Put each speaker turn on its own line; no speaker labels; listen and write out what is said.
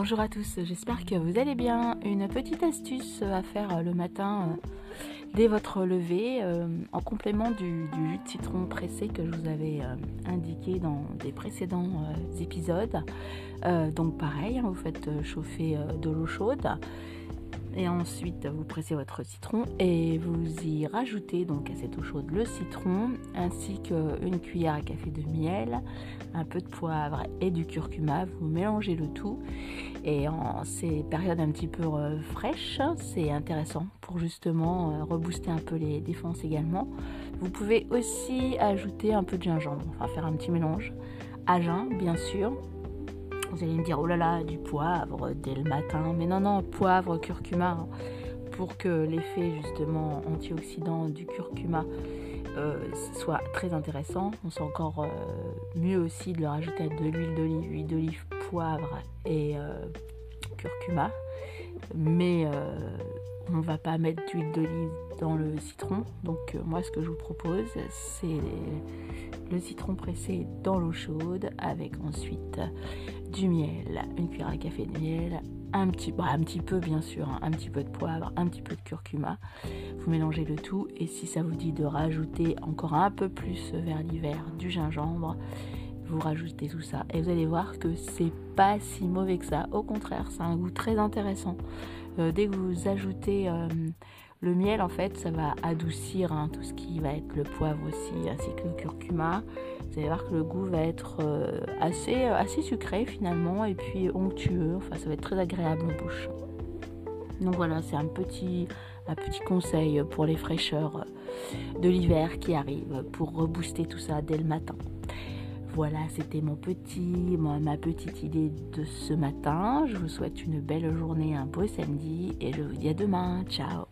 bonjour à tous, j'espère que vous allez bien. Une petite astuce à faire le matin euh, dès votre lever, euh, en complément du, jus de citron pressé que je vous avais euh, indiqué dans des précédents épisodes. donc pareil, hein, vous faites chauffer de l'eau chaude et ensuite, vous pressez votre citron et vous y rajoutez donc à cette eau chaude le citron ainsi qu'une cuillère à café de miel, un peu de poivre et du curcuma. Vous mélangez le tout et en ces périodes un petit peu euh, fraîches, c'est intéressant pour justement euh, rebooster un peu les défenses également. Vous pouvez aussi ajouter un peu de gingembre, enfin faire un petit mélange à jeun bien sûr vous allez me dire, oh là là, du poivre dès le matin. Mais non, non, poivre, curcuma, pour que l'effet justement antioxydant du curcuma euh, soit très intéressant. On sent encore euh, mieux aussi de le rajouter de l'huile d'olive, huile d'olive, poivre et euh, curcuma. Mais on va pas mettre d'huile d'olive dans le citron. Donc moi ce que je vous propose c'est le citron pressé dans l'eau chaude avec ensuite du miel, une cuillère à café de miel, un petit, bah, peu bien sûr, hein, un petit peu de poivre, un petit peu de curcuma. Vous mélangez le tout et si ça vous dit de rajouter encore un peu plus vers l'hiver du gingembre, vous rajoutez tout ça et vous allez voir que c'est pas si mauvais que ça. Au contraire, c'est un goût très intéressant. Euh, dès que vous ajoutez euh, le miel, en fait, ça va adoucir hein, tout ce qui va être le poivre aussi, ainsi que le curcuma. Vous allez voir que le goût va être euh, assez, sucré finalement, et puis onctueux. Enfin, ça va être très agréable en bouche. Donc voilà, c'est un petit, un petit conseil pour les fraîcheurs de l'hiver qui arrivent pour rebooster tout ça dès le matin. Voilà, c'était mon petit, ma petite idée de ce matin. Je vous souhaite une belle journée, un beau samedi et je vous dis à demain. Ciao